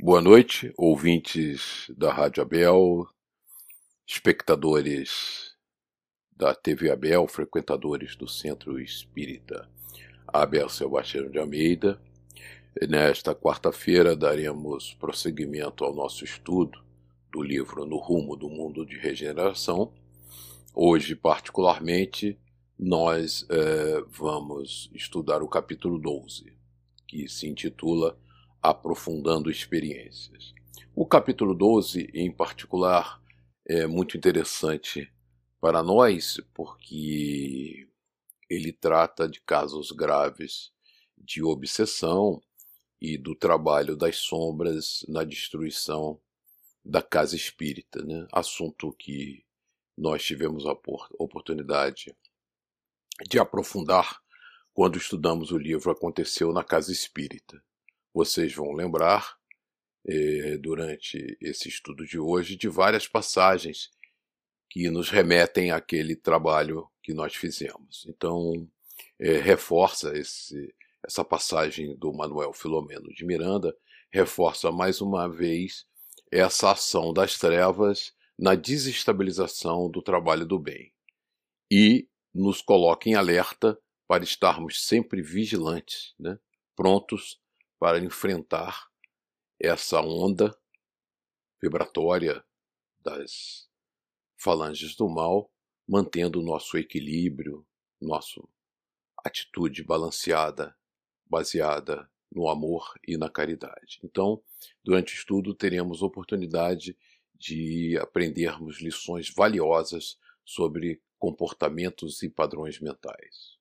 Boa noite, ouvintes da Rádio Abel, espectadores da TV Abel, frequentadores do Centro Espírita Abel Sebastião de Almeida. Nesta quarta-feira daremos prosseguimento ao nosso estudo do livro No Rumo do Mundo de Regeneração. Hoje, particularmente, nós eh, vamos estudar o capítulo 12, que se intitula Aprofundando Experiências. O capítulo 12, em particular, é muito interessante para nós, porque ele trata de casos graves de obsessão e do trabalho das sombras na destruição da casa espírita, né? assunto que nós tivemos a oportunidade de aprofundar quando estudamos o livro Aconteceu na Casa Espírita. Vocês vão lembrar, eh, durante esse estudo de hoje, de várias passagens que nos remetem àquele trabalho que nós fizemos. Então, eh, reforça esse, essa passagem do Manuel Filomeno de Miranda, reforça mais uma vez essa ação das trevas na desestabilização do trabalho do bem. E nos coloca em alerta para estarmos sempre vigilantes, né? prontos para enfrentar essa onda vibratória das falanges do mal, mantendo o nosso equilíbrio, nossa atitude balanceada, baseada no amor e na caridade. Então, durante o estudo, teremos oportunidade de aprendermos lições valiosas sobre comportamentos e padrões mentais.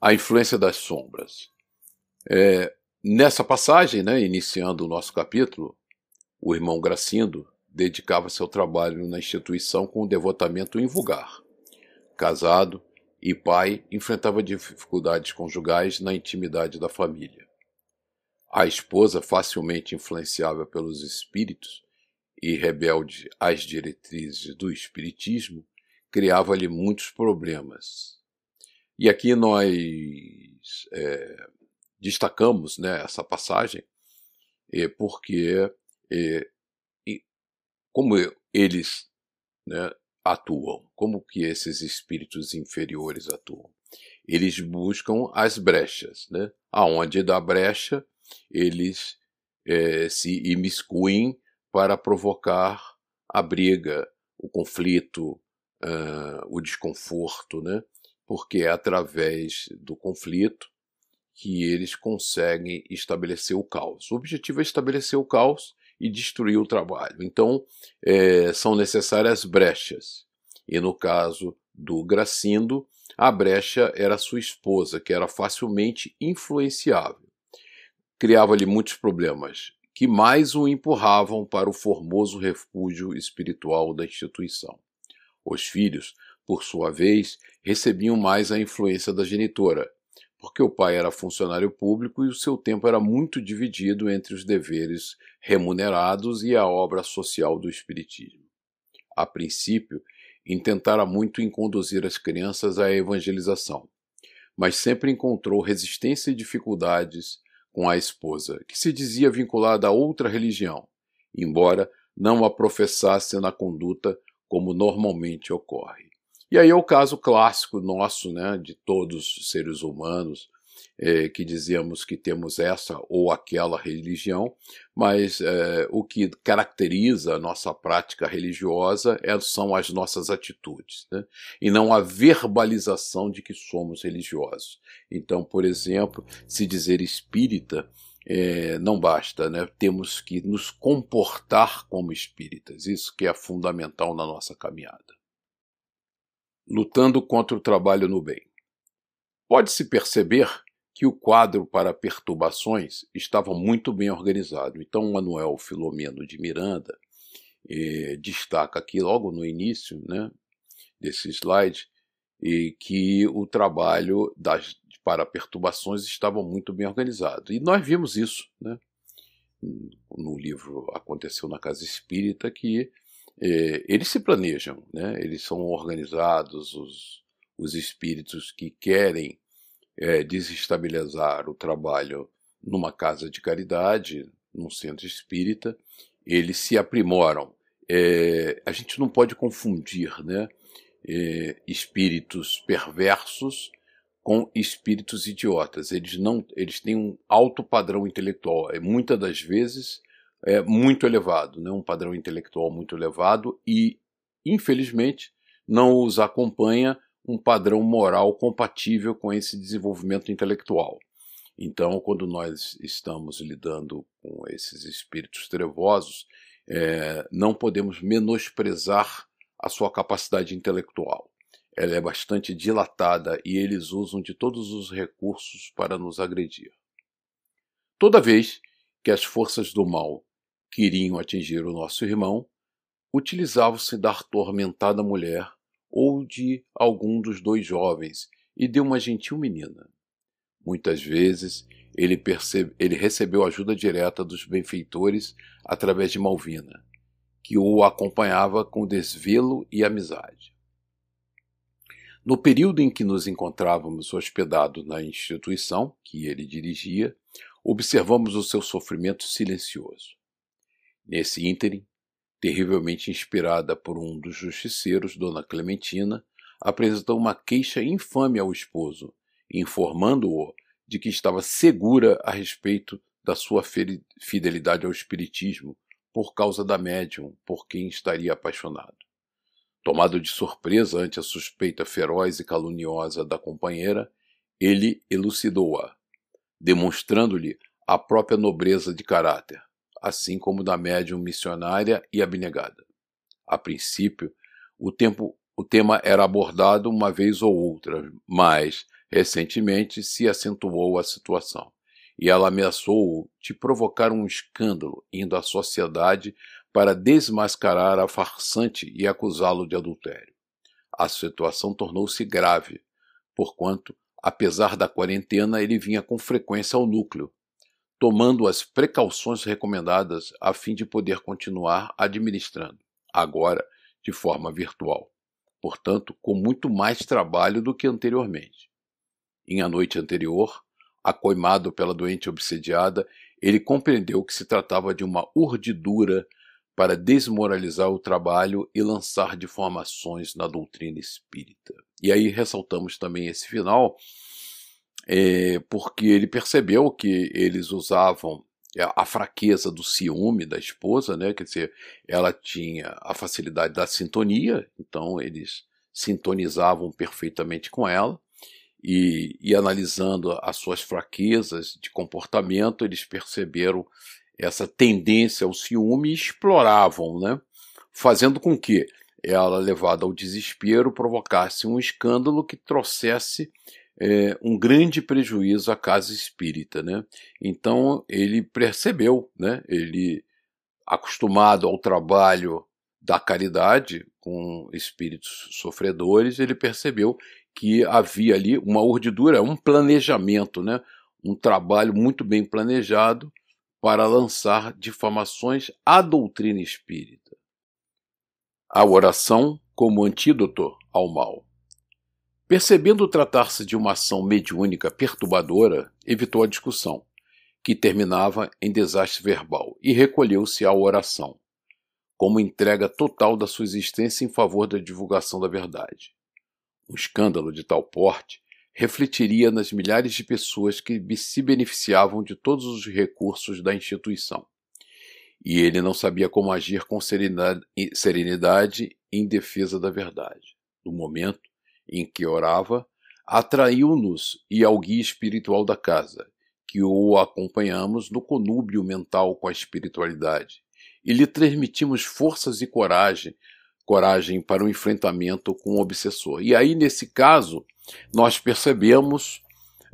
A influência das sombras. É, nessa passagem, né, iniciando o nosso capítulo, o irmão Gracindo dedicava seu trabalho na instituição com um devotamento invulgar. Casado e pai, enfrentava dificuldades conjugais na intimidade da família. A esposa, facilmente influenciável pelos espíritos e rebelde às diretrizes do espiritismo, criava-lhe muitos problemas. E aqui nós é, destacamos né, essa passagem é, porque é, como eles né, atuam, como que esses espíritos inferiores atuam. Eles buscam as brechas, né? aonde dá brecha, eles é, se imiscuem para provocar a briga, o conflito, uh, o desconforto, né? porque é através do conflito que eles conseguem estabelecer o caos. O objetivo é estabelecer o caos e destruir o trabalho. Então, é, são necessárias brechas. E no caso do Gracindo, a brecha era sua esposa, que era facilmente influenciável. Criava-lhe muitos problemas, que mais o empurravam para o formoso refúgio espiritual da instituição. Os filhos, por sua vez, recebiam mais a influência da genitora, porque o pai era funcionário público e o seu tempo era muito dividido entre os deveres remunerados e a obra social do Espiritismo. A princípio, intentara muito em conduzir as crianças à evangelização, mas sempre encontrou resistência e dificuldades com a esposa, que se dizia vinculada a outra religião, embora não a professasse na conduta como normalmente ocorre. E aí é o caso clássico nosso, né, de todos os seres humanos, é, que dizemos que temos essa ou aquela religião, mas é, o que caracteriza a nossa prática religiosa é, são as nossas atitudes, né? e não a verbalização de que somos religiosos. Então, por exemplo, se dizer espírita é, não basta, né? temos que nos comportar como espíritas, isso que é fundamental na nossa caminhada. Lutando contra o trabalho no bem. Pode-se perceber que o quadro para perturbações estava muito bem organizado. Então, Manuel Filomeno de Miranda eh, destaca aqui logo no início né, desse slide e que o trabalho das, para perturbações estava muito bem organizado. E nós vimos isso né, no livro Aconteceu na Casa Espírita, que eh, eles se planejam, né, eles são organizados, os, os espíritos que querem é, desestabilizar o trabalho numa casa de caridade, num centro espírita, eles se aprimoram. É, a gente não pode confundir né, é, espíritos perversos com espíritos idiotas. Eles não, eles têm um alto padrão intelectual. É muitas das vezes é muito elevado, né? um padrão intelectual muito elevado e, infelizmente, não os acompanha um padrão moral compatível com esse desenvolvimento intelectual. Então, quando nós estamos lidando com esses espíritos trevosos, é, não podemos menosprezar a sua capacidade intelectual. Ela é bastante dilatada e eles usam de todos os recursos para nos agredir. Toda vez que as forças do mal queriam atingir o nosso irmão, utilizavam-se da atormentada mulher ou de algum dos dois jovens e de uma gentil menina. Muitas vezes ele, percebe, ele recebeu ajuda direta dos benfeitores através de Malvina, que o acompanhava com desvelo e amizade. No período em que nos encontrávamos hospedados na instituição que ele dirigia, observamos o seu sofrimento silencioso. Nesse ínterim, terrivelmente inspirada por um dos justiceiros, Dona Clementina, apresentou uma queixa infame ao esposo, informando-o de que estava segura a respeito da sua fidelidade ao Espiritismo por causa da médium por quem estaria apaixonado. Tomado de surpresa ante a suspeita feroz e caluniosa da companheira, ele elucidou-a, demonstrando-lhe a própria nobreza de caráter, assim como da médium missionária e abnegada. A princípio, o, tempo, o tema era abordado uma vez ou outra, mas, recentemente, se acentuou a situação e ela ameaçou-o de provocar um escândalo indo à sociedade para desmascarar a farsante e acusá-lo de adultério. A situação tornou-se grave, porquanto, apesar da quarentena, ele vinha com frequência ao núcleo, tomando as precauções recomendadas a fim de poder continuar administrando, agora de forma virtual. Portanto, com muito mais trabalho do que anteriormente. Em a noite anterior, acoimado pela doente obsediada, ele compreendeu que se tratava de uma urdidura para desmoralizar o trabalho e lançar deformações na doutrina espírita. E aí ressaltamos também esse final, é, porque ele percebeu que eles usavam a fraqueza do ciúme da esposa, né? Quer dizer, ela tinha a facilidade da sintonia, então eles sintonizavam perfeitamente com ela e, e analisando as suas fraquezas de comportamento, eles perceberam essa tendência ao ciúme e exploravam, né? fazendo com que ela, levada ao desespero, provocasse um escândalo que trouxesse é, um grande prejuízo à casa espírita. Né? Então ele percebeu, né? ele acostumado ao trabalho da caridade com espíritos sofredores, ele percebeu que havia ali uma urdidura, um planejamento, né? um trabalho muito bem planejado para lançar difamações à doutrina espírita. A oração como antídoto ao mal. Percebendo tratar-se de uma ação mediúnica perturbadora, evitou a discussão, que terminava em desastre verbal, e recolheu-se à oração, como entrega total da sua existência em favor da divulgação da verdade. Um escândalo de tal porte refletiria nas milhares de pessoas que se beneficiavam de todos os recursos da instituição. E ele não sabia como agir com serenidade em defesa da verdade. No momento em que orava, atraiu-nos e ao guia espiritual da casa, que o acompanhamos no conúbio mental com a espiritualidade, e lhe transmitimos forças e coragem coragem para o enfrentamento com o obsessor. E aí, nesse caso, nós percebemos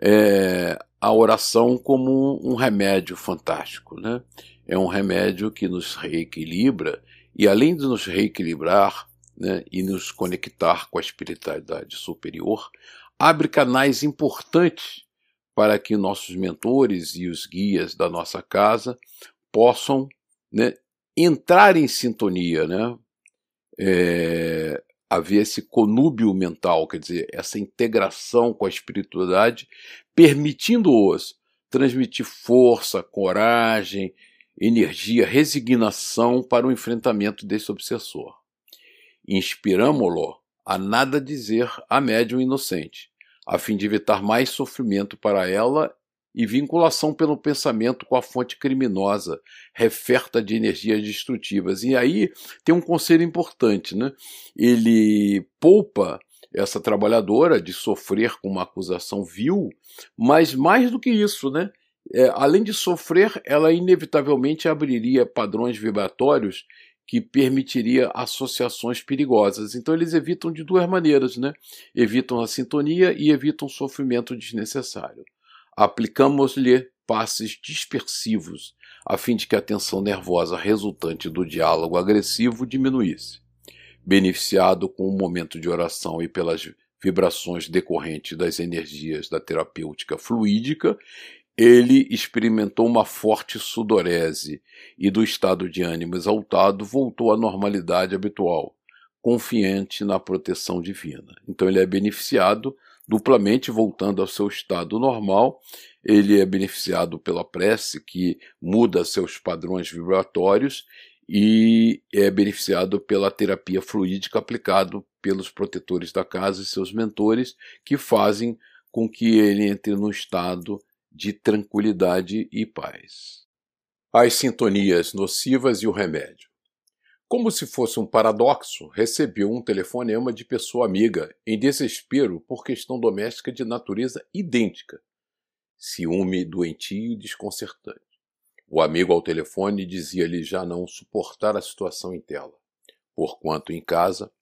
é, a oração como um remédio fantástico. Né? É um remédio que nos reequilibra e, além de nos reequilibrar né, e nos conectar com a espiritualidade superior, abre canais importantes para que nossos mentores e os guias da nossa casa possam né, entrar em sintonia, né? é, havia esse conúbio mental, quer dizer, essa integração com a espiritualidade, permitindo-os transmitir força, coragem energia, resignação para o enfrentamento desse obsessor. Inspiramo-lo a nada dizer à médium inocente, a fim de evitar mais sofrimento para ela e vinculação pelo pensamento com a fonte criminosa, referta de energias destrutivas. E aí tem um conselho importante, né? Ele poupa essa trabalhadora de sofrer com uma acusação vil, mas mais do que isso, né? É, além de sofrer, ela inevitavelmente abriria padrões vibratórios que permitiria associações perigosas. Então eles evitam de duas maneiras, né? Evitam a sintonia e evitam sofrimento desnecessário. Aplicamos-lhe passes dispersivos, a fim de que a tensão nervosa resultante do diálogo agressivo diminuísse. Beneficiado com o momento de oração e pelas vibrações decorrentes das energias da terapêutica fluídica, ele experimentou uma forte sudorese e, do estado de ânimo exaltado, voltou à normalidade habitual, confiante na proteção divina. Então, ele é beneficiado duplamente, voltando ao seu estado normal. Ele é beneficiado pela prece, que muda seus padrões vibratórios, e é beneficiado pela terapia fluídica aplicado pelos protetores da casa e seus mentores, que fazem com que ele entre no estado de tranquilidade e paz. As sintonias nocivas e o remédio. Como se fosse um paradoxo, recebeu um telefonema de pessoa amiga em desespero por questão doméstica de natureza idêntica, ciúme doentio e desconcertante. O amigo ao telefone dizia-lhe já não suportar a situação em tela, porquanto em casa,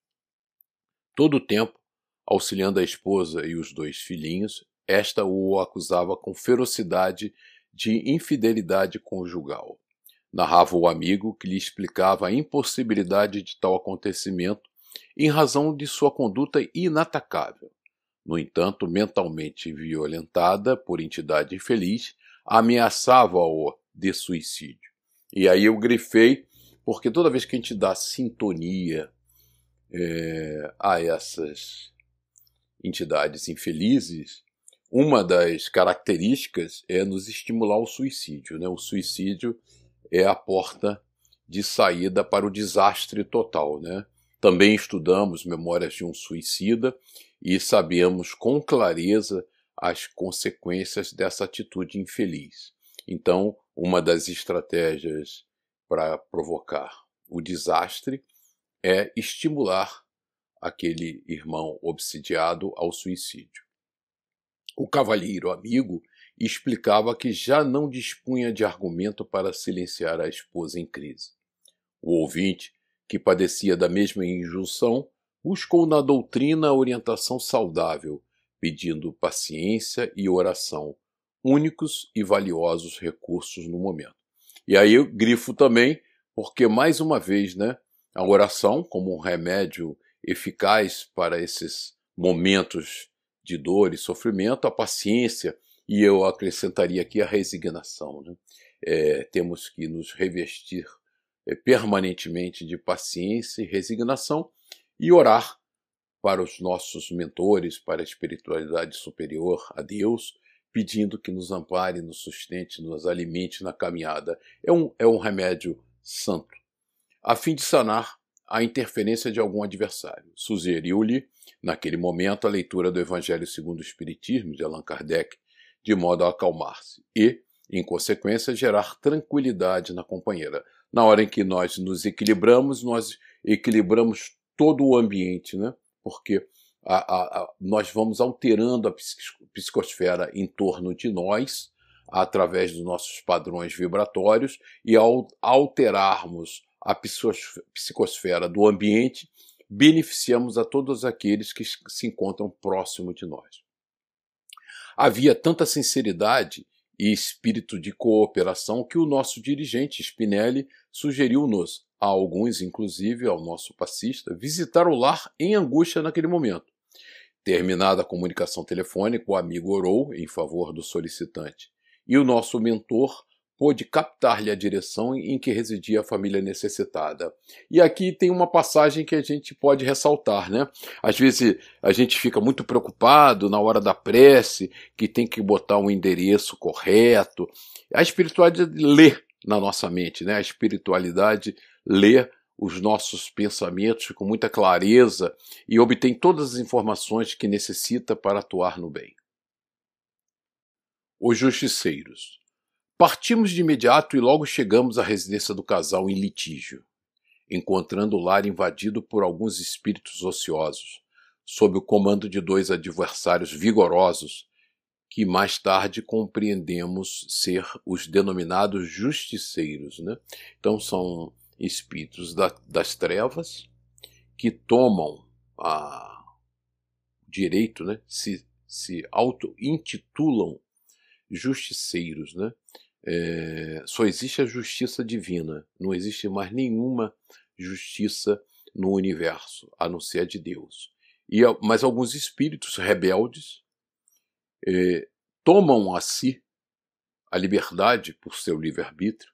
todo o tempo, auxiliando a esposa e os dois filhinhos, esta o acusava com ferocidade de infidelidade conjugal. Narrava o amigo que lhe explicava a impossibilidade de tal acontecimento em razão de sua conduta inatacável. No entanto, mentalmente violentada por entidade infeliz, ameaçava-o de suicídio. E aí eu grifei, porque toda vez que a gente dá sintonia é, a essas entidades infelizes, uma das características é nos estimular o suicídio. Né? O suicídio é a porta de saída para o desastre total. Né? Também estudamos Memórias de um Suicida e sabemos com clareza as consequências dessa atitude infeliz. Então, uma das estratégias para provocar o desastre é estimular aquele irmão obsidiado ao suicídio. O cavalheiro amigo explicava que já não dispunha de argumento para silenciar a esposa em crise. O ouvinte, que padecia da mesma injunção, buscou na doutrina a orientação saudável, pedindo paciência e oração, únicos e valiosos recursos no momento. E aí eu grifo também, porque mais uma vez, né, a oração como um remédio eficaz para esses momentos de dor e sofrimento, a paciência, e eu acrescentaria aqui a resignação. Né? É, temos que nos revestir é, permanentemente de paciência e resignação e orar para os nossos mentores, para a espiritualidade superior, a Deus, pedindo que nos ampare, nos sustente, nos alimente na caminhada. É um, é um remédio santo, a fim de sanar a interferência de algum adversário. Sugeriu-lhe naquele momento, a leitura do Evangelho segundo o Espiritismo de Allan Kardec, de modo a acalmar-se e, em consequência, gerar tranquilidade na companheira. Na hora em que nós nos equilibramos, nós equilibramos todo o ambiente, né? porque a, a, a, nós vamos alterando a psicosfera em torno de nós, através dos nossos padrões vibratórios, e ao alterarmos a psicosfera do ambiente, beneficiamos a todos aqueles que se encontram próximo de nós. Havia tanta sinceridade e espírito de cooperação que o nosso dirigente Spinelli sugeriu-nos, a alguns inclusive ao nosso passista, visitar o lar em angústia naquele momento. Terminada a comunicação telefônica, o amigo orou em favor do solicitante e o nosso mentor pôde captar-lhe a direção em que residia a família necessitada. E aqui tem uma passagem que a gente pode ressaltar, né? Às vezes a gente fica muito preocupado na hora da prece, que tem que botar um endereço correto. A espiritualidade lê na nossa mente, né? A espiritualidade lê os nossos pensamentos com muita clareza e obtém todas as informações que necessita para atuar no bem. Os justiceiros. Partimos de imediato e logo chegamos à residência do casal em litígio, encontrando o lar invadido por alguns espíritos ociosos, sob o comando de dois adversários vigorosos que mais tarde compreendemos ser os denominados justiceiros. Né? Então, são espíritos da, das trevas que tomam a direito, né? se, se auto-intitulam justiceiros. Né? É, só existe a justiça divina, não existe mais nenhuma justiça no universo, a não ser a de Deus. E, mas alguns espíritos rebeldes eh, tomam a si a liberdade, por seu livre-arbítrio,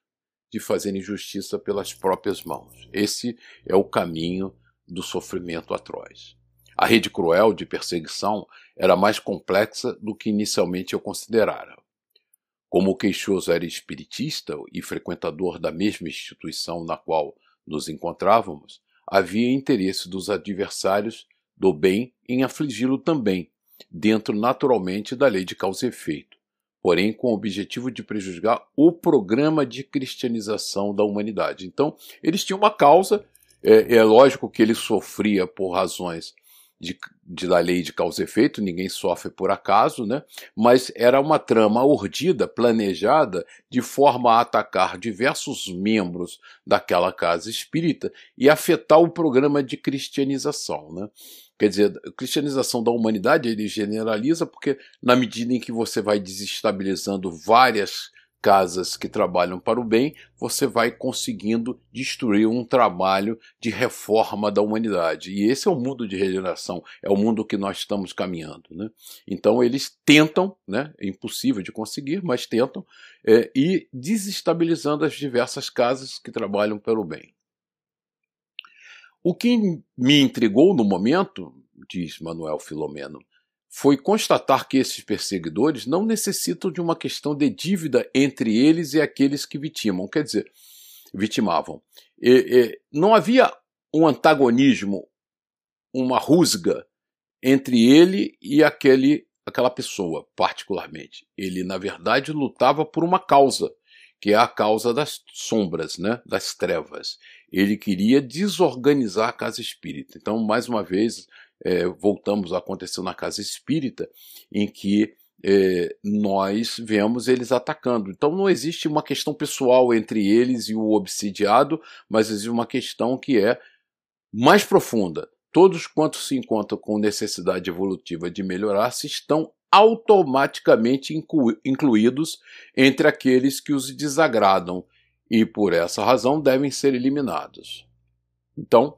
de fazerem justiça pelas próprias mãos. Esse é o caminho do sofrimento atroz. A rede cruel de perseguição era mais complexa do que inicialmente eu considerara. Como o queixoso era espiritista e frequentador da mesma instituição na qual nos encontrávamos, havia interesse dos adversários do bem em afligi-lo também, dentro naturalmente da lei de causa e efeito, porém com o objetivo de prejudicar o programa de cristianização da humanidade. Então, eles tinham uma causa, é, é lógico que ele sofria por razões de, de, da lei de causa e efeito, ninguém sofre por acaso, né? mas era uma trama urdida, planejada, de forma a atacar diversos membros daquela casa espírita e afetar o programa de cristianização. Né? Quer dizer, a cristianização da humanidade ele generaliza porque, na medida em que você vai desestabilizando várias casas que trabalham para o bem, você vai conseguindo destruir um trabalho de reforma da humanidade. E esse é o mundo de regeneração, é o mundo que nós estamos caminhando. Né? Então eles tentam, né? é impossível de conseguir, mas tentam, é, ir desestabilizando as diversas casas que trabalham pelo bem. O que me intrigou no momento, diz Manuel Filomeno, foi constatar que esses perseguidores não necessitam de uma questão de dívida entre eles e aqueles que vitimam, quer dizer, vitimavam. E, e, não havia um antagonismo, uma rusga entre ele e aquele, aquela pessoa, particularmente. Ele, na verdade, lutava por uma causa, que é a causa das sombras, né, das trevas. Ele queria desorganizar a casa espírita. Então, mais uma vez, é, voltamos a acontecer na casa espírita, em que é, nós vemos eles atacando. Então não existe uma questão pessoal entre eles e o obsidiado, mas existe uma questão que é mais profunda. Todos quantos se encontram com necessidade evolutiva de melhorar-se estão automaticamente inclu incluídos entre aqueles que os desagradam e por essa razão devem ser eliminados. Então,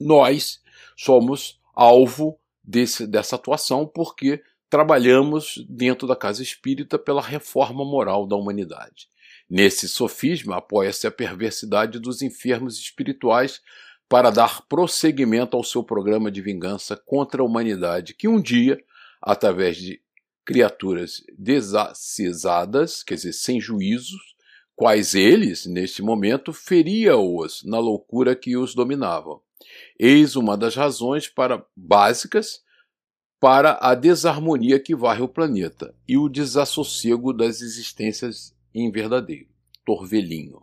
nós somos alvo desse, dessa atuação, porque trabalhamos dentro da casa espírita pela reforma moral da humanidade. Nesse sofisma apoia-se a perversidade dos enfermos espirituais para dar prosseguimento ao seu programa de vingança contra a humanidade, que um dia, através de criaturas desacesadas, quer dizer, sem juízos, quais eles, neste momento, feria-os na loucura que os dominava. Eis uma das razões para básicas para a desarmonia que varre o planeta e o desassossego das existências em verdadeiro, torvelinho,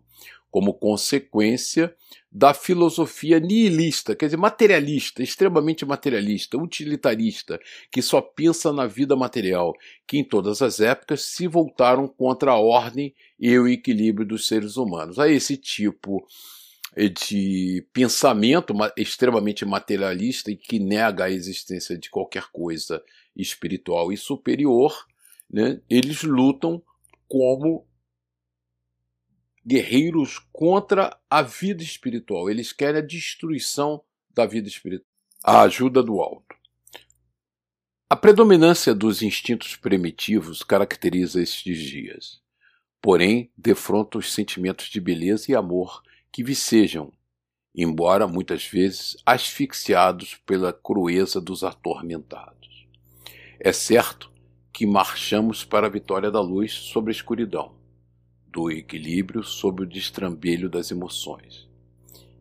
como consequência da filosofia nihilista, quer dizer, materialista, extremamente materialista, utilitarista, que só pensa na vida material, que em todas as épocas se voltaram contra a ordem e o equilíbrio dos seres humanos. A esse tipo de pensamento extremamente materialista e que nega a existência de qualquer coisa espiritual e superior, né, eles lutam como guerreiros contra a vida espiritual. Eles querem a destruição da vida espiritual. A ajuda do alto. A predominância dos instintos primitivos caracteriza estes dias. Porém, defronta os sentimentos de beleza e amor que vicejam, embora muitas vezes asfixiados pela crueza dos atormentados. É certo que marchamos para a vitória da luz sobre a escuridão, do equilíbrio sob o destrambelho das emoções.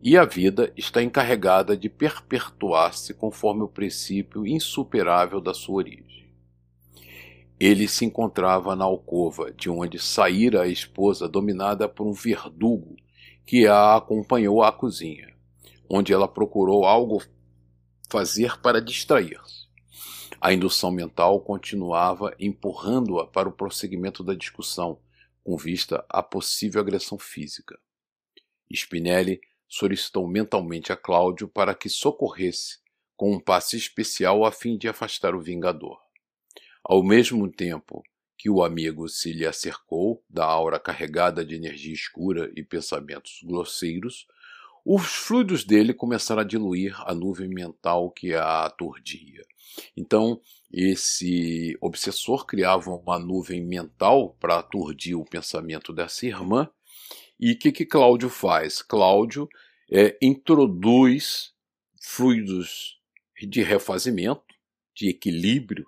E a vida está encarregada de perpetuar-se conforme o princípio insuperável da sua origem. Ele se encontrava na alcova de onde saíra a esposa dominada por um verdugo que a acompanhou à cozinha, onde ela procurou algo fazer para distrair-se. A indução mental continuava empurrando-a para o prosseguimento da discussão, com vista à possível agressão física. Spinelli solicitou mentalmente a Cláudio para que socorresse com um passe especial a fim de afastar o vingador. Ao mesmo tempo que o amigo se lhe acercou da aura carregada de energia escura e pensamentos grosseiros, os fluidos dele começaram a diluir a nuvem mental que a aturdia. Então, esse obsessor criava uma nuvem mental para aturdir o pensamento dessa irmã. E o que, que Cláudio faz? Cláudio é, introduz fluidos de refazimento, de equilíbrio?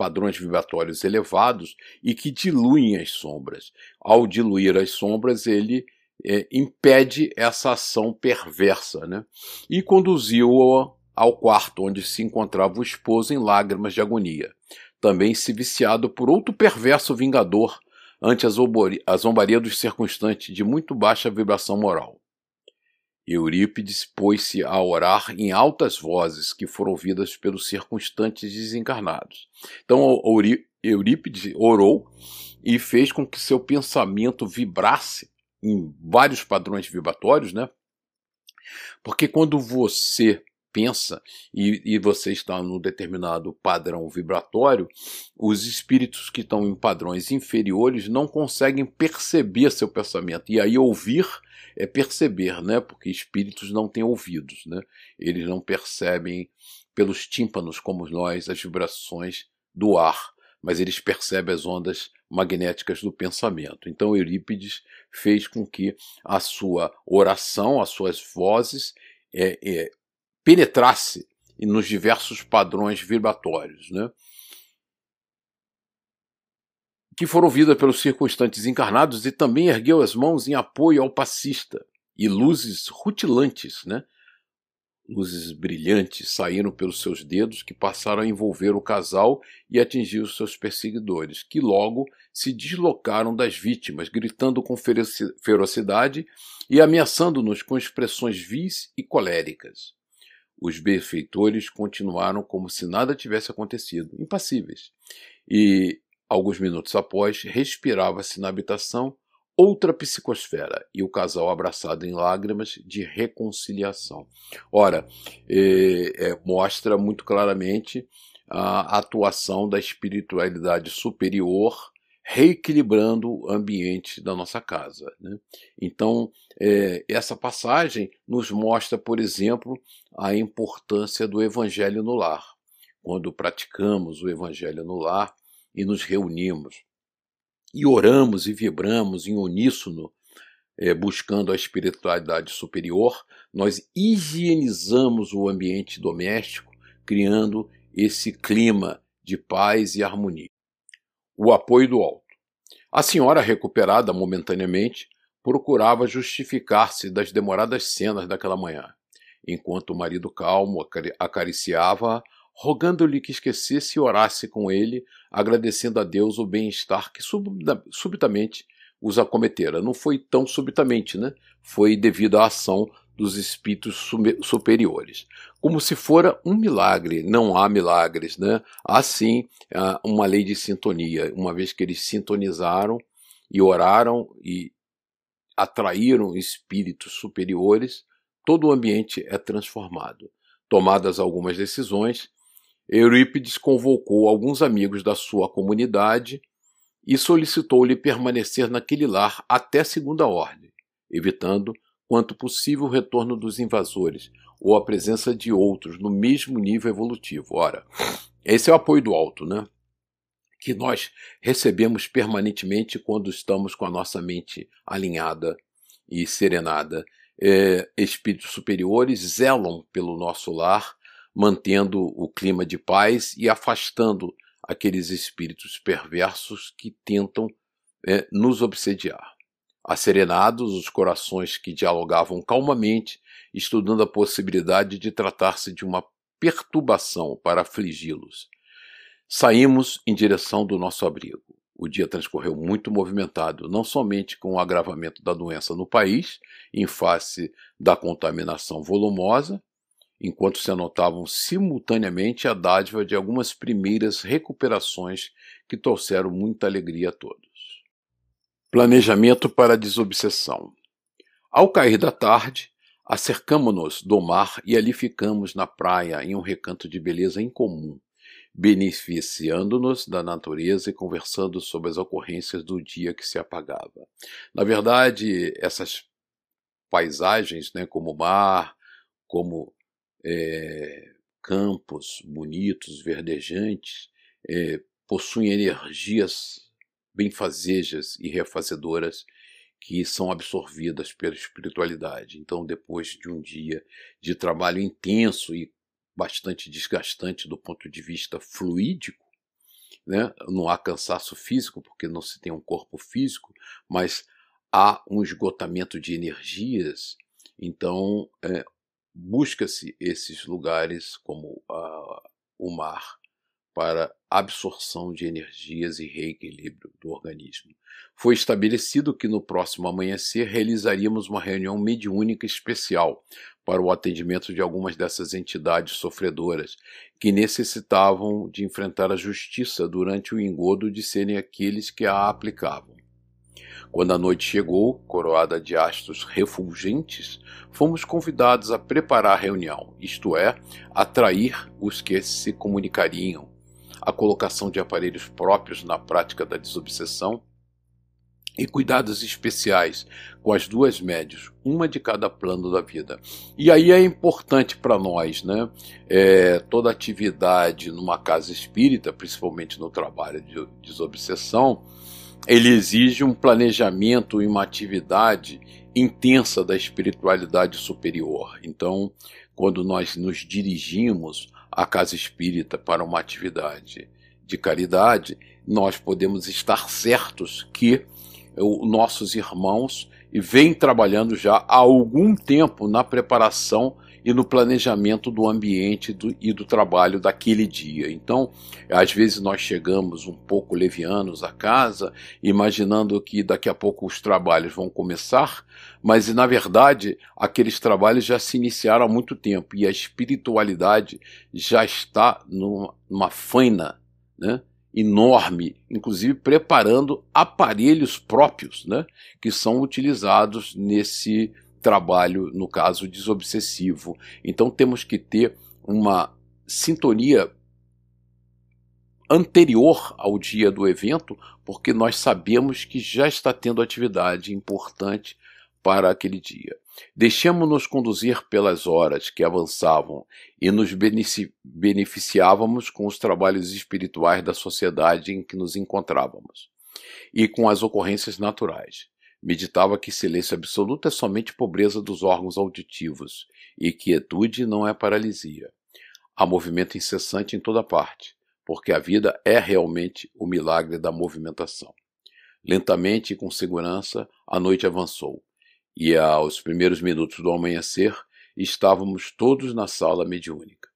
Padrões vibratórios elevados e que diluem as sombras. Ao diluir as sombras, ele é, impede essa ação perversa né? e conduziu-o ao quarto onde se encontrava o esposo em lágrimas de agonia, também se viciado por outro perverso vingador ante a zombaria dos circunstantes de muito baixa vibração moral. Eurípides pôs-se a orar em altas vozes que foram ouvidas pelos circunstantes desencarnados. Então Eurípides orou e fez com que seu pensamento vibrasse em vários padrões vibratórios, né? Porque quando você pensa e, e você está num determinado padrão vibratório, os espíritos que estão em padrões inferiores não conseguem perceber seu pensamento. E aí ouvir é perceber, né? Porque espíritos não têm ouvidos, né? Eles não percebem pelos tímpanos como nós as vibrações do ar, mas eles percebem as ondas magnéticas do pensamento. Então Eurípides fez com que a sua oração, as suas vozes é, é, penetrasse nos diversos padrões vibratórios, né? que foram ouvidas pelos circunstantes encarnados e também ergueu as mãos em apoio ao passista, e luzes rutilantes, né? luzes brilhantes saíram pelos seus dedos que passaram a envolver o casal e atingir os seus perseguidores, que logo se deslocaram das vítimas, gritando com ferocidade e ameaçando-nos com expressões vis e coléricas. Os benfeitores continuaram como se nada tivesse acontecido, impassíveis. E, alguns minutos após, respirava-se na habitação outra psicosfera e o casal abraçado em lágrimas de reconciliação. Ora, é, é, mostra muito claramente a atuação da espiritualidade superior reequilibrando o ambiente da nossa casa. Né? Então, é, essa passagem nos mostra, por exemplo, a importância do evangelho no lar. Quando praticamos o evangelho no lar e nos reunimos e oramos e vibramos em uníssono, é, buscando a espiritualidade superior, nós higienizamos o ambiente doméstico, criando esse clima de paz e harmonia o apoio do alto. A senhora, recuperada momentaneamente, procurava justificar-se das demoradas cenas daquela manhã, enquanto o marido calmo acariciava-a, rogando-lhe que esquecesse e orasse com ele, agradecendo a Deus o bem-estar que subitamente os acometera. Não foi tão subitamente, né? Foi devido à ação dos espíritos superiores. Como se fora um milagre, não há milagres, né? Há sim uma lei de sintonia, uma vez que eles sintonizaram e oraram e atraíram espíritos superiores, todo o ambiente é transformado. Tomadas algumas decisões, Eurípides convocou alguns amigos da sua comunidade e solicitou-lhe permanecer naquele lar até segunda ordem, evitando quanto possível o retorno dos invasores ou a presença de outros no mesmo nível evolutivo. Ora, esse é o apoio do alto, né? Que nós recebemos permanentemente quando estamos com a nossa mente alinhada e serenada. É, espíritos superiores zelam pelo nosso lar, mantendo o clima de paz e afastando aqueles espíritos perversos que tentam é, nos obsediar. Asserenados, os corações que dialogavam calmamente, estudando a possibilidade de tratar-se de uma perturbação para afligi-los. Saímos em direção do nosso abrigo. O dia transcorreu muito movimentado, não somente com o agravamento da doença no país, em face da contaminação volumosa, enquanto se anotavam simultaneamente a dádiva de algumas primeiras recuperações que trouxeram muita alegria a todos. Planejamento para a desobsessão. Ao cair da tarde, acercamo-nos do mar e ali ficamos na praia em um recanto de beleza incomum, beneficiando-nos da natureza e conversando sobre as ocorrências do dia que se apagava. Na verdade, essas paisagens, né, como mar, como é, campos bonitos, verdejantes, é, possuem energias benfazejas e refazedoras que são absorvidas pela espiritualidade. Então, depois de um dia de trabalho intenso e bastante desgastante do ponto de vista fluídico, né? não há cansaço físico, porque não se tem um corpo físico, mas há um esgotamento de energias. Então, é, busca-se esses lugares como uh, o mar para absorção de energias e reequilíbrio do organismo. Foi estabelecido que no próximo amanhecer realizaríamos uma reunião mediúnica especial para o atendimento de algumas dessas entidades sofredoras que necessitavam de enfrentar a justiça durante o engodo de serem aqueles que a aplicavam. Quando a noite chegou, coroada de astros refulgentes, fomos convidados a preparar a reunião, isto é, atrair os que se comunicariam, a colocação de aparelhos próprios na prática da desobsessão e cuidados especiais com as duas médias, uma de cada plano da vida. E aí é importante para nós, né? É, toda atividade numa casa espírita, principalmente no trabalho de desobsessão, ele exige um planejamento e uma atividade intensa da espiritualidade superior. Então, quando nós nos dirigimos à casa espírita para uma atividade de caridade, nós podemos estar certos que os nossos irmãos vêm trabalhando já há algum tempo na preparação e no planejamento do ambiente do, e do trabalho daquele dia. Então, às vezes nós chegamos um pouco levianos à casa, imaginando que daqui a pouco os trabalhos vão começar, mas na verdade aqueles trabalhos já se iniciaram há muito tempo e a espiritualidade já está numa, numa faina, né? enorme, inclusive preparando aparelhos próprios, né, que são utilizados nesse trabalho, no caso, desobsessivo. Então temos que ter uma sintonia anterior ao dia do evento, porque nós sabemos que já está tendo atividade importante para aquele dia. Deixemos-nos conduzir pelas horas que avançavam e nos beneficiávamos com os trabalhos espirituais da sociedade em que nos encontrávamos e com as ocorrências naturais. Meditava que silêncio absoluto é somente pobreza dos órgãos auditivos e quietude não é paralisia. Há movimento incessante em toda parte, porque a vida é realmente o milagre da movimentação. Lentamente e com segurança, a noite avançou, e aos primeiros minutos do amanhecer estávamos todos na sala mediúnica.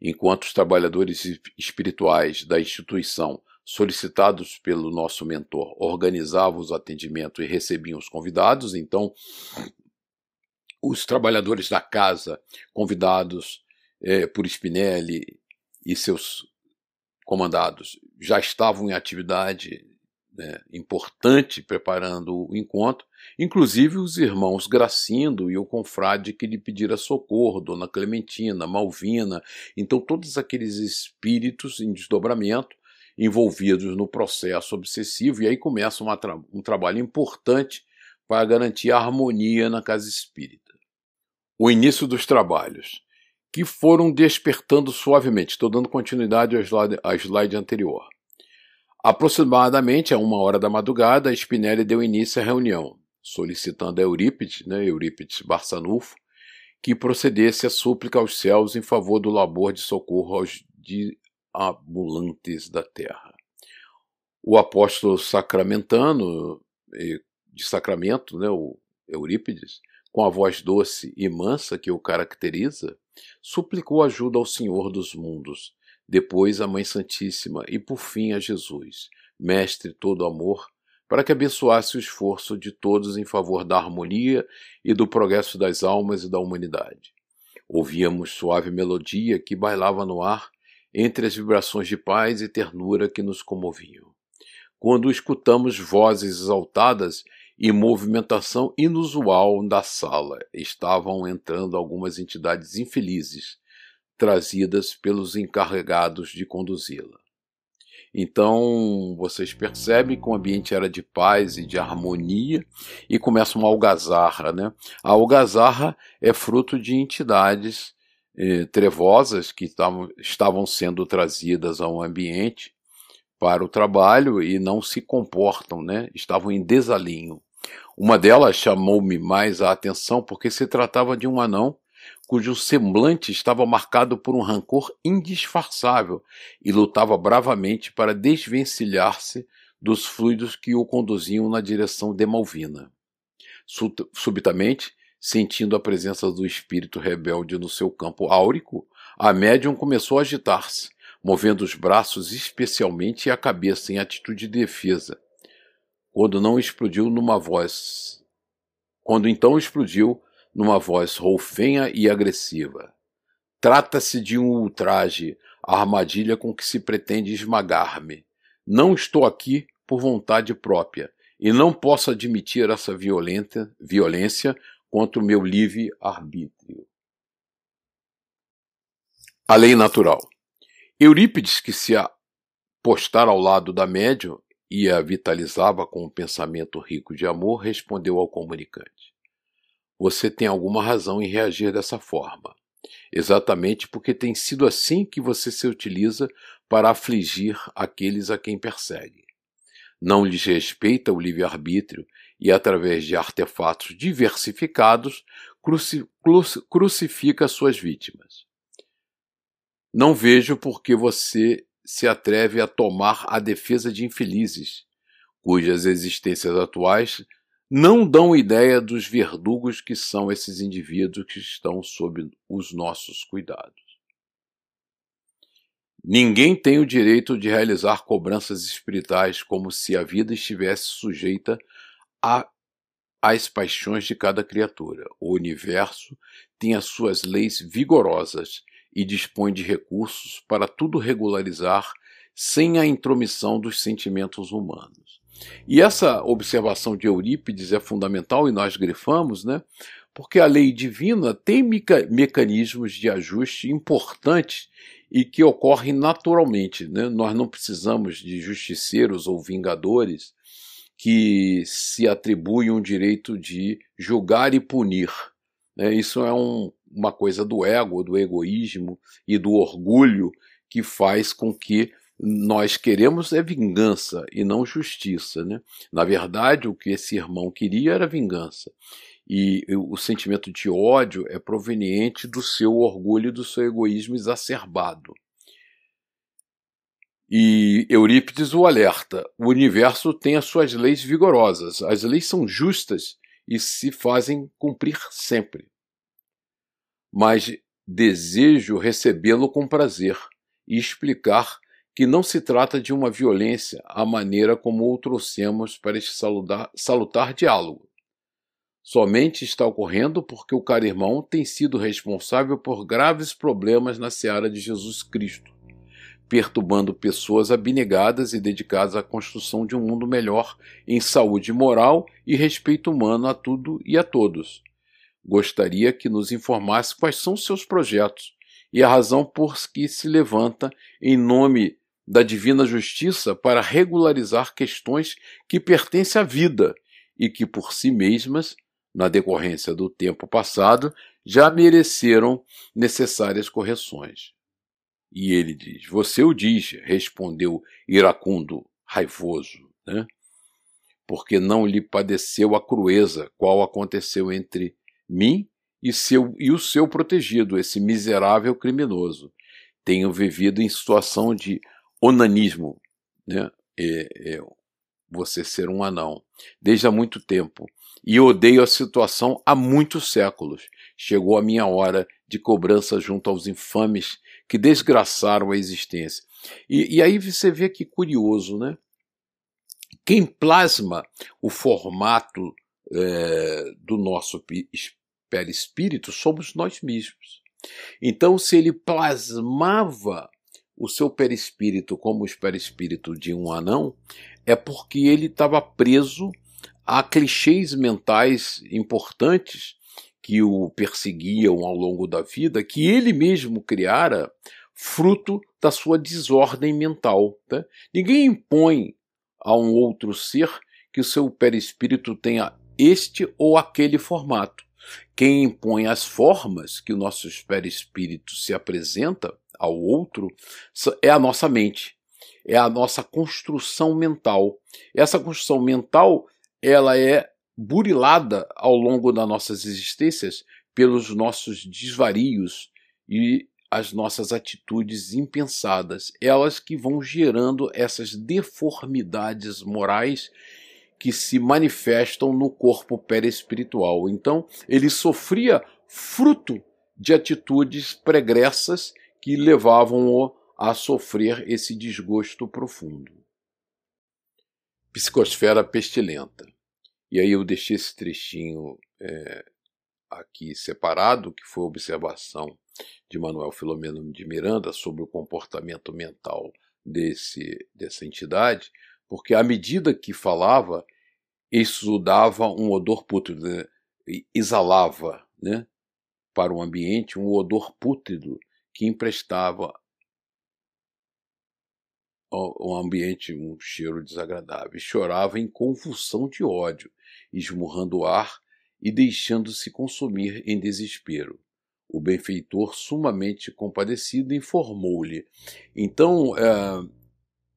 Enquanto os trabalhadores espirituais da instituição solicitados pelo nosso mentor, organizavam os atendimentos e recebiam os convidados. Então, os trabalhadores da casa, convidados é, por Spinelli e seus comandados, já estavam em atividade né, importante preparando o encontro, inclusive os irmãos Gracindo e o confrade que lhe pedira socorro, Dona Clementina, Malvina, então todos aqueles espíritos em desdobramento envolvidos no processo obsessivo, e aí começa tra um trabalho importante para garantir a harmonia na casa espírita. O início dos trabalhos, que foram despertando suavemente. Estou dando continuidade ao slide, ao slide anterior. Aproximadamente a uma hora da madrugada, Spinelli deu início à reunião, solicitando a Eurípides, né, Eurípides Barçanufo, que procedesse a súplica aos céus em favor do labor de socorro aos ambulantes da terra. O apóstolo sacramentano de Sacramento, né, o Eurípides, com a voz doce e mansa que o caracteriza, suplicou ajuda ao Senhor dos mundos, depois à Mãe Santíssima e por fim a Jesus, Mestre todo amor, para que abençoasse o esforço de todos em favor da harmonia e do progresso das almas e da humanidade. Ouvíamos suave melodia que bailava no ar entre as vibrações de paz e ternura que nos comoviam. Quando escutamos vozes exaltadas e movimentação inusual da sala, estavam entrando algumas entidades infelizes, trazidas pelos encarregados de conduzi-la. Então vocês percebem que o ambiente era de paz e de harmonia e começa uma algazarra. Né? A algazarra é fruto de entidades eh, trevosas que tavam, estavam sendo trazidas ao ambiente para o trabalho e não se comportam, né? estavam em desalinho. Uma delas chamou-me mais a atenção porque se tratava de um anão cujo semblante estava marcado por um rancor indisfarçável e lutava bravamente para desvencilhar-se dos fluidos que o conduziam na direção de Malvina. Subitamente, sentindo a presença do espírito rebelde no seu campo áurico, a médium começou a agitar-se, movendo os braços especialmente e a cabeça em atitude de defesa, quando não explodiu numa voz. Quando então explodiu numa voz roufenha e agressiva. Trata-se de um ultraje, a armadilha com que se pretende esmagar-me. Não estou aqui por vontade própria e não posso admitir essa violenta, violência contra o meu livre arbítrio. A lei natural. Eurípides, que se postara ao lado da médium e a vitalizava com um pensamento rico de amor, respondeu ao comunicante você tem alguma razão em reagir dessa forma. Exatamente porque tem sido assim que você se utiliza para afligir aqueles a quem persegue. Não lhes respeita o livre-arbítrio e, através de artefatos diversificados, cruci crucifica suas vítimas. Não vejo por que você se atreve a tomar a defesa de infelizes, cujas existências atuais não dão ideia dos verdugos que são esses indivíduos que estão sob os nossos cuidados. Ninguém tem o direito de realizar cobranças espirituais como se a vida estivesse sujeita às paixões de cada criatura. O universo tem as suas leis vigorosas e dispõe de recursos para tudo regularizar sem a intromissão dos sentimentos humanos. E essa observação de Eurípides é fundamental e nós grifamos, né? Porque a lei divina tem meca mecanismos de ajuste importantes e que ocorrem naturalmente. Né? Nós não precisamos de justiceiros ou vingadores que se atribuem o direito de julgar e punir. Né? Isso é um, uma coisa do ego, do egoísmo e do orgulho que faz com que nós queremos é vingança e não justiça. Né? Na verdade, o que esse irmão queria era vingança. E o sentimento de ódio é proveniente do seu orgulho e do seu egoísmo exacerbado. E Eurípides o alerta: o universo tem as suas leis vigorosas, as leis são justas e se fazem cumprir sempre. Mas desejo recebê-lo com prazer e explicar que não se trata de uma violência à maneira como o trouxemos para este salutar, salutar diálogo. Somente está ocorrendo porque o caro irmão tem sido responsável por graves problemas na seara de Jesus Cristo, perturbando pessoas abnegadas e dedicadas à construção de um mundo melhor em saúde moral e respeito humano a tudo e a todos. Gostaria que nos informasse quais são seus projetos e a razão por que se levanta em nome da divina justiça para regularizar questões que pertencem à vida e que por si mesmas, na decorrência do tempo passado, já mereceram necessárias correções. E ele diz: Você o diz, respondeu iracundo, raivoso, né? porque não lhe padeceu a crueza qual aconteceu entre mim e, seu, e o seu protegido, esse miserável criminoso. Tenho vivido em situação de onanismo, né? É, é você ser um anão, desde há muito tempo, e odeio a situação há muitos séculos. Chegou a minha hora de cobrança junto aos infames que desgraçaram a existência. E, e aí você vê que curioso, né? Quem plasma o formato é, do nosso perispírito somos nós mesmos. Então, se ele plasmava o seu perispírito como o perispírito de um anão, é porque ele estava preso a clichês mentais importantes que o perseguiam ao longo da vida, que ele mesmo criara, fruto da sua desordem mental. Tá? Ninguém impõe a um outro ser que o seu perispírito tenha este ou aquele formato. Quem impõe as formas que o nosso perispírito se apresenta ao outro é a nossa mente, é a nossa construção mental. Essa construção mental ela é burilada ao longo das nossas existências pelos nossos desvarios e as nossas atitudes impensadas, elas que vão gerando essas deformidades morais que se manifestam no corpo perespiritual. Então, ele sofria fruto de atitudes pregressas que levavam-o a sofrer esse desgosto profundo. Psicosfera pestilenta. E aí eu deixei esse trechinho é, aqui separado, que foi a observação de Manuel Filomeno de Miranda sobre o comportamento mental desse, dessa entidade, porque à medida que falava, isso dava um odor pútrido, né? exalava né, para o ambiente um odor pútrido que emprestava ao ambiente um cheiro desagradável. Chorava em convulsão de ódio, esmurrando o ar e deixando-se consumir em desespero. O benfeitor, sumamente compadecido, informou-lhe. Então, é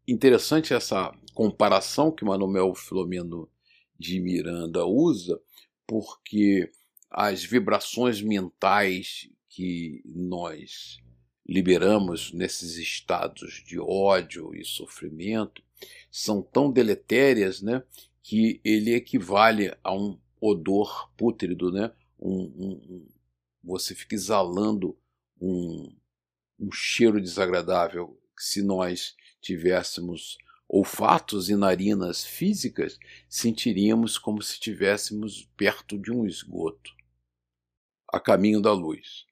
interessante essa comparação que Manuel Filomeno de Miranda usa, porque as vibrações mentais que nós liberamos nesses estados de ódio e sofrimento são tão deletérias, né, que ele equivale a um odor pútrido, né? Um, um, um, você fica exalando um, um cheiro desagradável. Se nós tivéssemos olfatos e narinas físicas, sentiríamos como se estivéssemos perto de um esgoto. A caminho da luz.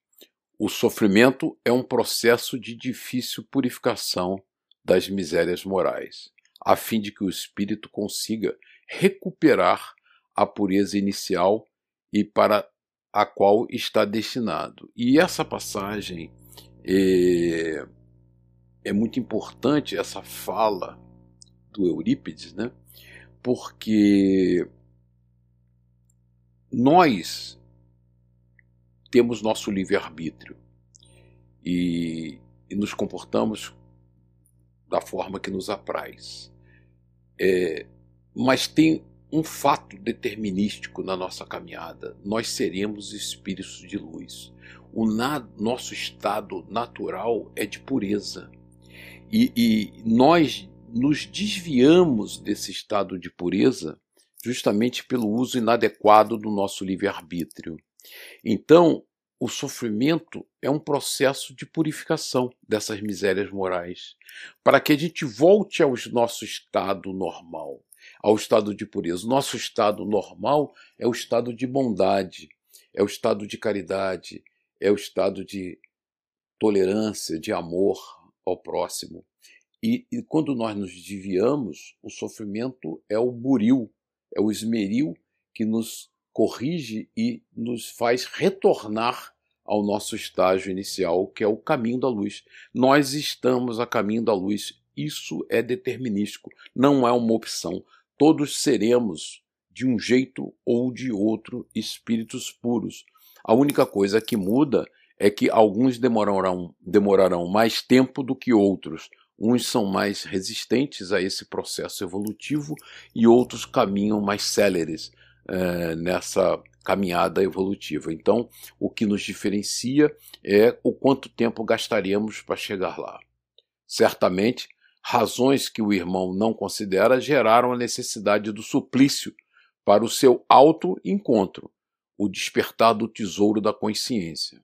O sofrimento é um processo de difícil purificação das misérias morais, a fim de que o espírito consiga recuperar a pureza inicial e para a qual está destinado. E essa passagem é, é muito importante, essa fala do Eurípides, né? porque nós temos nosso livre-arbítrio e, e, nos comportamos da forma que nos apraz. É, mas tem um fato determinístico na nossa caminhada: nós seremos espíritos de luz. O na, nosso estado natural é de pureza. E, e nós nos desviamos desse estado de pureza justamente pelo uso inadequado do nosso livre-arbítrio. Então, o sofrimento é um processo de purificação dessas misérias morais, para que a gente volte ao nosso estado normal ao estado de pureza. O nosso estado normal é o estado de bondade, é o estado de caridade, é o estado de tolerância, de amor ao próximo. E, e quando nós nos desviamos, o sofrimento é o buril, é o esmeril que nos corrige e nos faz retornar ao nosso estágio inicial, que é o caminho da luz. Nós estamos a caminho da luz. Isso é determinístico, não é uma opção todos seremos, de um jeito ou de outro, espíritos puros. A única coisa que muda é que alguns demorarão, demorarão mais tempo do que outros. Uns são mais resistentes a esse processo evolutivo e outros caminham mais céleres é, nessa caminhada evolutiva. Então, o que nos diferencia é o quanto tempo gastaremos para chegar lá. Certamente, razões que o irmão não considera geraram a necessidade do suplício para o seu auto-encontro, o despertar do tesouro da consciência.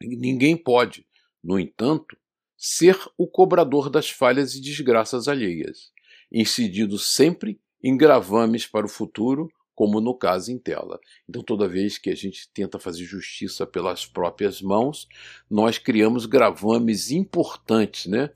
Ninguém pode, no entanto, ser o cobrador das falhas e desgraças alheias, incidido sempre em gravames para o futuro, como no caso em tela. Então, toda vez que a gente tenta fazer justiça pelas próprias mãos, nós criamos gravames importantes, né?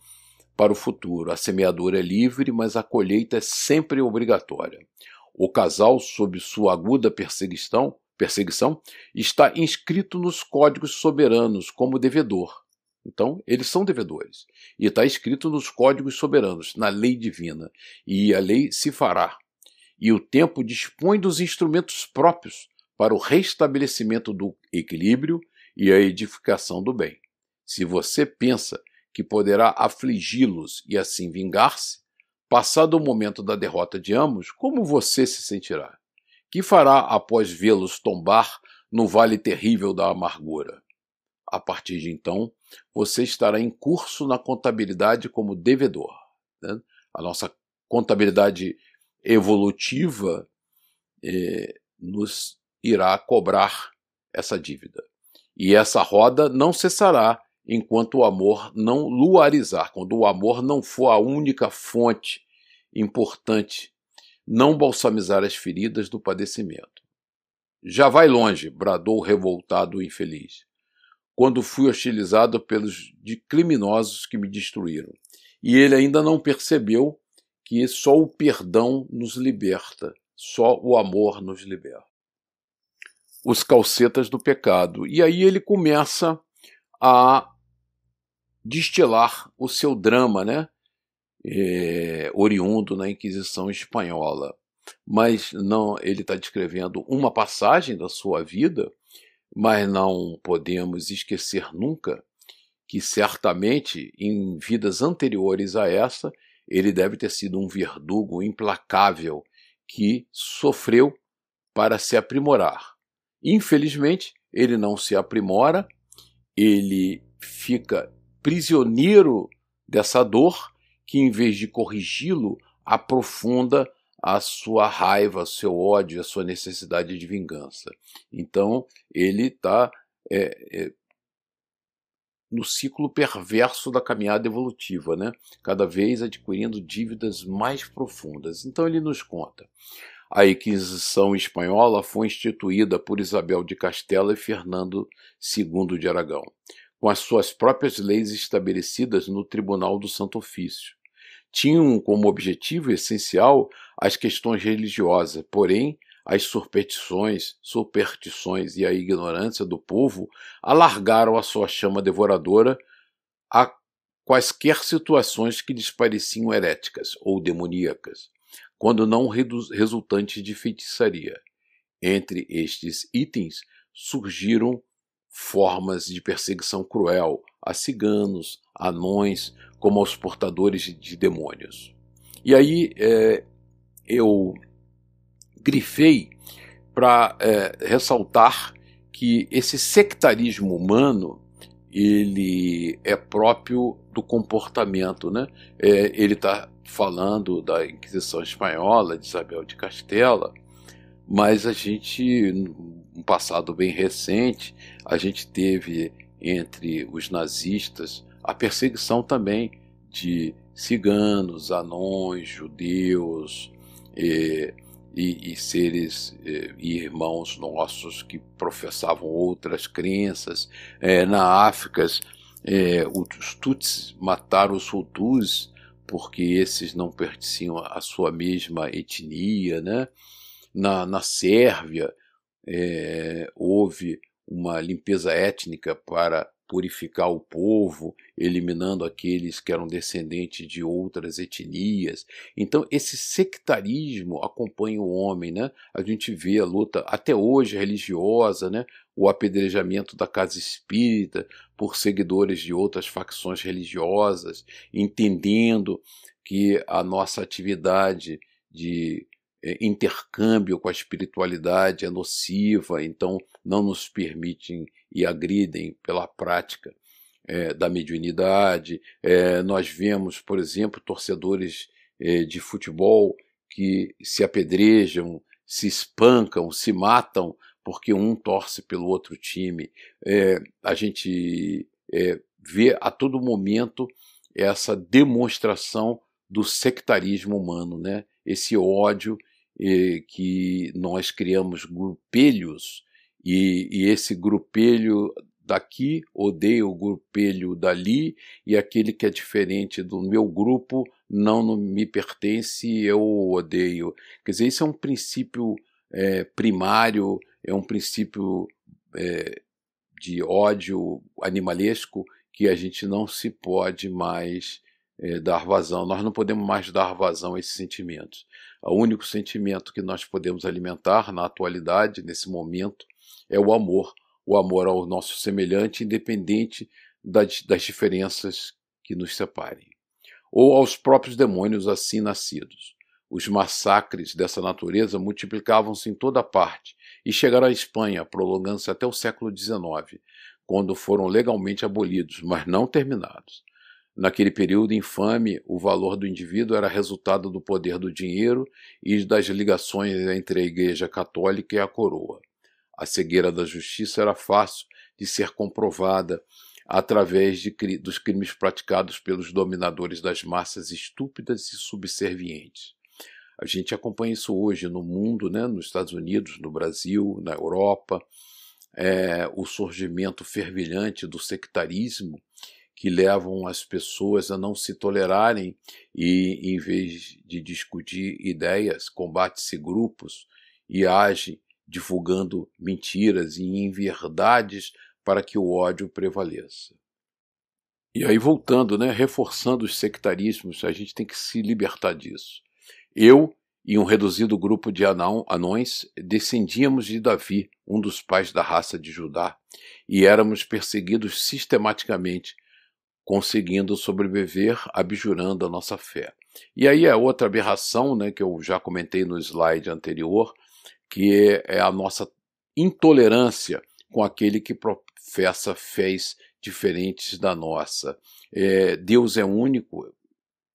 Para o futuro. A semeadura é livre, mas a colheita é sempre obrigatória. O casal, sob sua aguda perseguição, perseguição está inscrito nos códigos soberanos como devedor. Então, eles são devedores. E está escrito nos códigos soberanos, na lei divina. E a lei se fará. E o tempo dispõe dos instrumentos próprios para o restabelecimento do equilíbrio e a edificação do bem. Se você pensa que poderá afligi-los e assim vingar-se, passado o momento da derrota de ambos, como você se sentirá? Que fará após vê-los tombar no vale terrível da amargura? A partir de então, você estará em curso na contabilidade como devedor. Né? A nossa contabilidade evolutiva eh, nos irá cobrar essa dívida. E essa roda não cessará enquanto o amor não luarizar, quando o amor não for a única fonte importante não balsamizar as feridas do padecimento. Já vai longe, bradou o revoltado o infeliz, quando fui hostilizado pelos criminosos que me destruíram. E ele ainda não percebeu que só o perdão nos liberta, só o amor nos liberta. Os calcetas do pecado. E aí ele começa a destilar o seu drama, né? é, oriundo na Inquisição espanhola, mas não ele está descrevendo uma passagem da sua vida, mas não podemos esquecer nunca que certamente em vidas anteriores a essa ele deve ter sido um verdugo implacável que sofreu para se aprimorar. Infelizmente, ele não se aprimora, ele fica prisioneiro dessa dor que em vez de corrigi-lo, aprofunda a sua raiva, seu ódio, a sua necessidade de vingança. Então ele está é, é, no ciclo perverso da caminhada evolutiva, né? cada vez adquirindo dívidas mais profundas. Então ele nos conta. A Inquisição espanhola foi instituída por Isabel de Castela e Fernando II de Aragão, com as suas próprias leis estabelecidas no Tribunal do Santo Ofício tinham como objetivo essencial as questões religiosas, porém as superstições, superstições e a ignorância do povo alargaram a sua chama devoradora a quaisquer situações que lhes pareciam heréticas ou demoníacas, quando não resultantes de feitiçaria. Entre estes itens surgiram formas de perseguição cruel a ciganos, anões, como aos portadores de demônios. E aí é, eu grifei para é, ressaltar que esse sectarismo humano ele é próprio do comportamento, né? É, ele está falando da Inquisição espanhola de Isabel de Castela, mas a gente, um passado bem recente, a gente teve entre os nazistas a perseguição também de ciganos, anões, judeus e, e, e seres e irmãos nossos que professavam outras crenças. É, na África, é, os Tutsis mataram os Hutus porque esses não pertenciam à sua mesma etnia, né? Na, na Sérvia é, houve uma limpeza étnica para purificar o povo, eliminando aqueles que eram descendentes de outras etnias. Então, esse sectarismo acompanha o homem, né? A gente vê a luta até hoje religiosa, né? O apedrejamento da casa espírita por seguidores de outras facções religiosas, entendendo que a nossa atividade de é, intercâmbio com a espiritualidade é nociva, então não nos permitem e agridem pela prática é, da mediunidade. É, nós vemos, por exemplo, torcedores é, de futebol que se apedrejam, se espancam, se matam porque um torce pelo outro time. A gente vê a todo momento essa demonstração do sectarismo humano, né? esse ódio que nós criamos grupelhos e, e, esse grupelho daqui odeia o grupelho dali e aquele que é diferente do meu grupo não, me pertence eu odeio. Quer dizer, isso é um princípio é, primário, é um princípio é, de ódio animalesco que a gente não se pode mais é, dar vazão. Nós não podemos mais dar vazão a esses sentimentos. O único sentimento que nós podemos alimentar na atualidade, nesse momento, é o amor. O amor ao nosso semelhante, independente das, das diferenças que nos separem. Ou aos próprios demônios assim nascidos. Os massacres dessa natureza multiplicavam-se em toda parte e chegaram à Espanha, prolongando-se até o século XIX, quando foram legalmente abolidos, mas não terminados. Naquele período infame, o valor do indivíduo era resultado do poder do dinheiro e das ligações entre a Igreja Católica e a coroa. A cegueira da justiça era fácil de ser comprovada através de, dos crimes praticados pelos dominadores das massas estúpidas e subservientes. A gente acompanha isso hoje no mundo, né, nos Estados Unidos, no Brasil, na Europa, é, o surgimento fervilhante do sectarismo que levam as pessoas a não se tolerarem e, em vez de discutir ideias, combate-se grupos e age divulgando mentiras e inverdades para que o ódio prevaleça. E aí, voltando, né, reforçando os sectarismos, a gente tem que se libertar disso. Eu e um reduzido grupo de anões descendíamos de Davi, um dos pais da raça de Judá, e éramos perseguidos sistematicamente conseguindo sobreviver abjurando a nossa fé. E aí é outra aberração, né, que eu já comentei no slide anterior, que é a nossa intolerância com aquele que professa fés diferentes da nossa. É, Deus é único,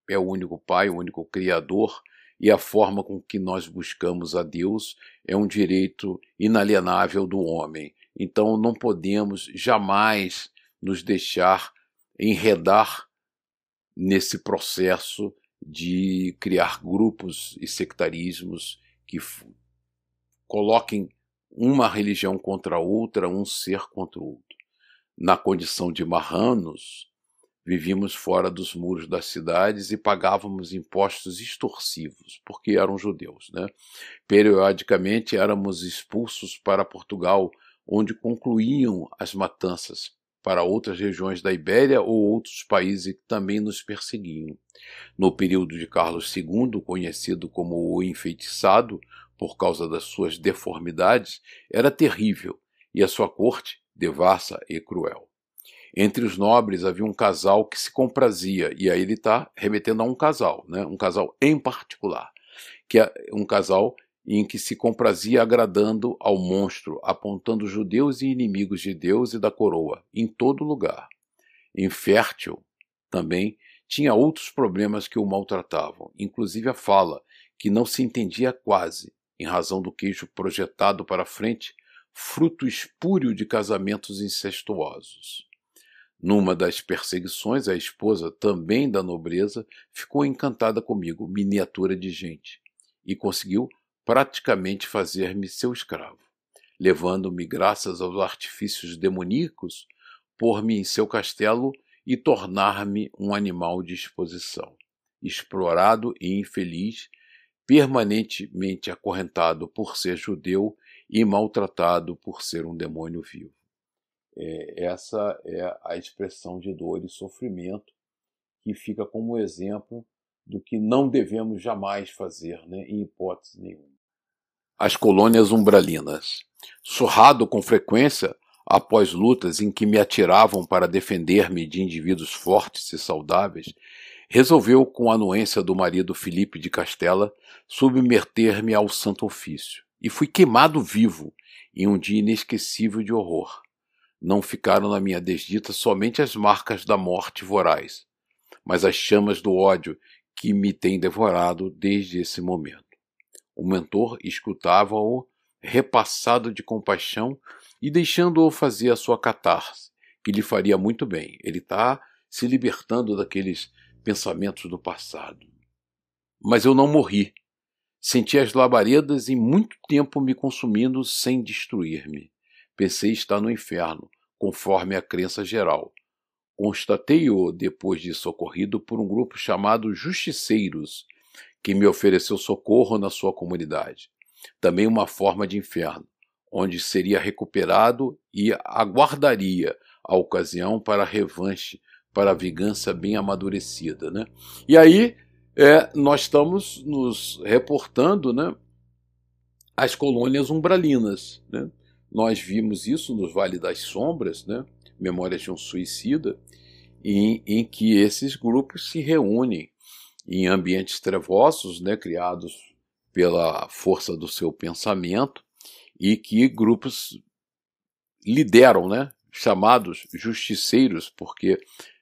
é o único Pai, o único Criador, e a forma com que nós buscamos a Deus é um direito inalienável do homem. Então não podemos jamais nos deixar enredar nesse processo de criar grupos e sectarismos que coloquem uma religião contra outra, um ser contra o outro. Na condição de marranos, vivíamos fora dos muros das cidades e pagávamos impostos extorsivos, porque eram judeus. Né? Periodicamente éramos expulsos para Portugal, onde concluíam as matanças para outras regiões da Ibéria ou outros países que também nos perseguiam. No período de Carlos II, conhecido como o enfeitiçado, por causa das suas deformidades, era terrível, e a sua corte devassa e cruel. Entre os nobres havia um casal que se comprazia, e aí ele está remetendo a um casal, né? um casal em particular, que é um casal em que se comprazia agradando ao monstro, apontando judeus e inimigos de Deus e da coroa, em todo lugar. Infértil, também, tinha outros problemas que o maltratavam, inclusive a fala, que não se entendia quase, em razão do queijo projetado para frente, fruto espúrio de casamentos incestuosos. Numa das perseguições, a esposa, também da nobreza, ficou encantada comigo, miniatura de gente, e conseguiu praticamente fazer-me seu escravo, levando-me, graças aos artifícios demoníacos, pôr-me em seu castelo e tornar-me um animal de exposição, explorado e infeliz, permanentemente acorrentado por ser judeu e maltratado por ser um demônio vivo. É, essa é a expressão de dor e sofrimento que fica como exemplo do que não devemos jamais fazer, né, em hipótese nenhuma as colônias umbralinas. Surrado com frequência após lutas em que me atiravam para defender-me de indivíduos fortes e saudáveis, resolveu, com a anuência do marido Felipe de Castela, submeter-me ao santo ofício, e fui queimado vivo em um dia inesquecível de horror. não ficaram na minha desdita somente as marcas da morte voraz, mas as chamas do ódio que me têm devorado desde esse momento. O mentor escutava-o repassado de compaixão e deixando-o fazer a sua catarse, que lhe faria muito bem. Ele está se libertando daqueles pensamentos do passado. Mas eu não morri. Senti as labaredas e muito tempo me consumindo sem destruir-me. Pensei estar no inferno, conforme a crença geral. Constatei-o depois de socorrido por um grupo chamado Justiceiros, que me ofereceu socorro na sua comunidade. Também uma forma de inferno, onde seria recuperado e aguardaria a ocasião para a revanche, para a vingança bem amadurecida. Né? E aí é, nós estamos nos reportando né, as colônias umbralinas. Né? Nós vimos isso no Vale das Sombras, né? Memórias de um Suicida, em, em que esses grupos se reúnem em ambientes trevosos, né, criados pela força do seu pensamento, e que grupos lideram, né, chamados justiceiros, porque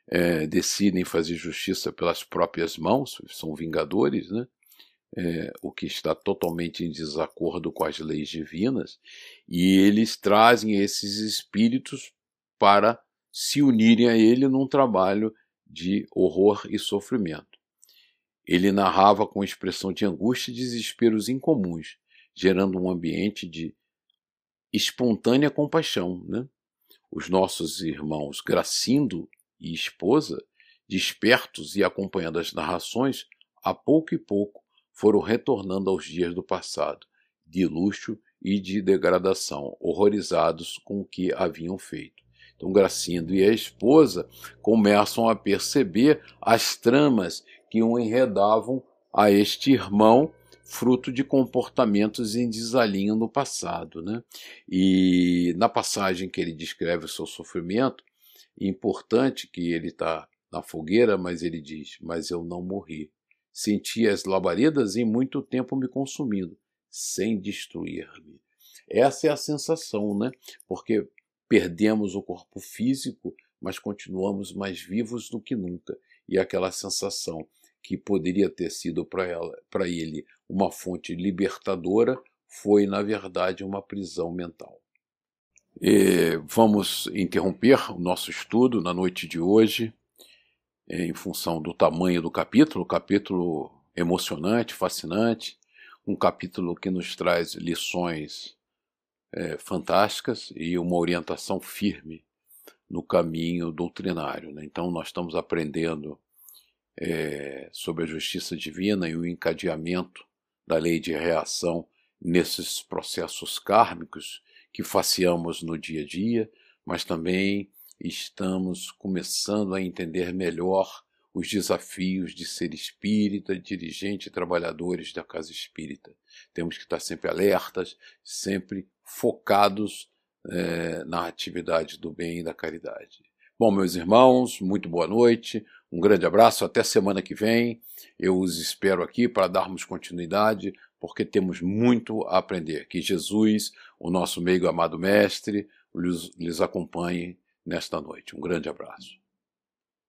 é, decidem fazer justiça pelas próprias mãos, são vingadores, né? É, o que está totalmente em desacordo com as leis divinas, e eles trazem esses espíritos para se unirem a ele num trabalho de horror e sofrimento. Ele narrava com expressão de angústia e desesperos incomuns, gerando um ambiente de espontânea compaixão. Né? Os nossos irmãos Gracindo e esposa, despertos e acompanhando as narrações, a pouco e pouco foram retornando aos dias do passado, de luxo e de degradação, horrorizados com o que haviam feito. Então, Gracindo e a esposa começam a perceber as tramas que o enredavam a este irmão, fruto de comportamentos em desalinho no passado. Né? E na passagem que ele descreve o seu sofrimento, importante que ele está na fogueira, mas ele diz: Mas eu não morri. Senti as labaredas e muito tempo me consumindo, sem destruir-me. Essa é a sensação, né? Porque perdemos o corpo físico, mas continuamos mais vivos do que nunca. E aquela sensação que poderia ter sido para ele uma fonte libertadora foi, na verdade, uma prisão mental. E vamos interromper o nosso estudo na noite de hoje, em função do tamanho do capítulo, capítulo emocionante, fascinante, um capítulo que nos traz lições é, fantásticas e uma orientação firme no caminho doutrinário. Né? Então, nós estamos aprendendo é, sobre a justiça divina e o encadeamento da lei de reação nesses processos kármicos que faceamos no dia a dia, mas também estamos começando a entender melhor os desafios de ser espírita, dirigente e trabalhadores da casa espírita. Temos que estar sempre alertas, sempre focados é, na atividade do bem e da caridade. Bom, meus irmãos, muito boa noite, um grande abraço, até semana que vem. Eu os espero aqui para darmos continuidade porque temos muito a aprender. Que Jesus, o nosso meio amado mestre, lhes, acompanhe nesta noite. Um grande abraço.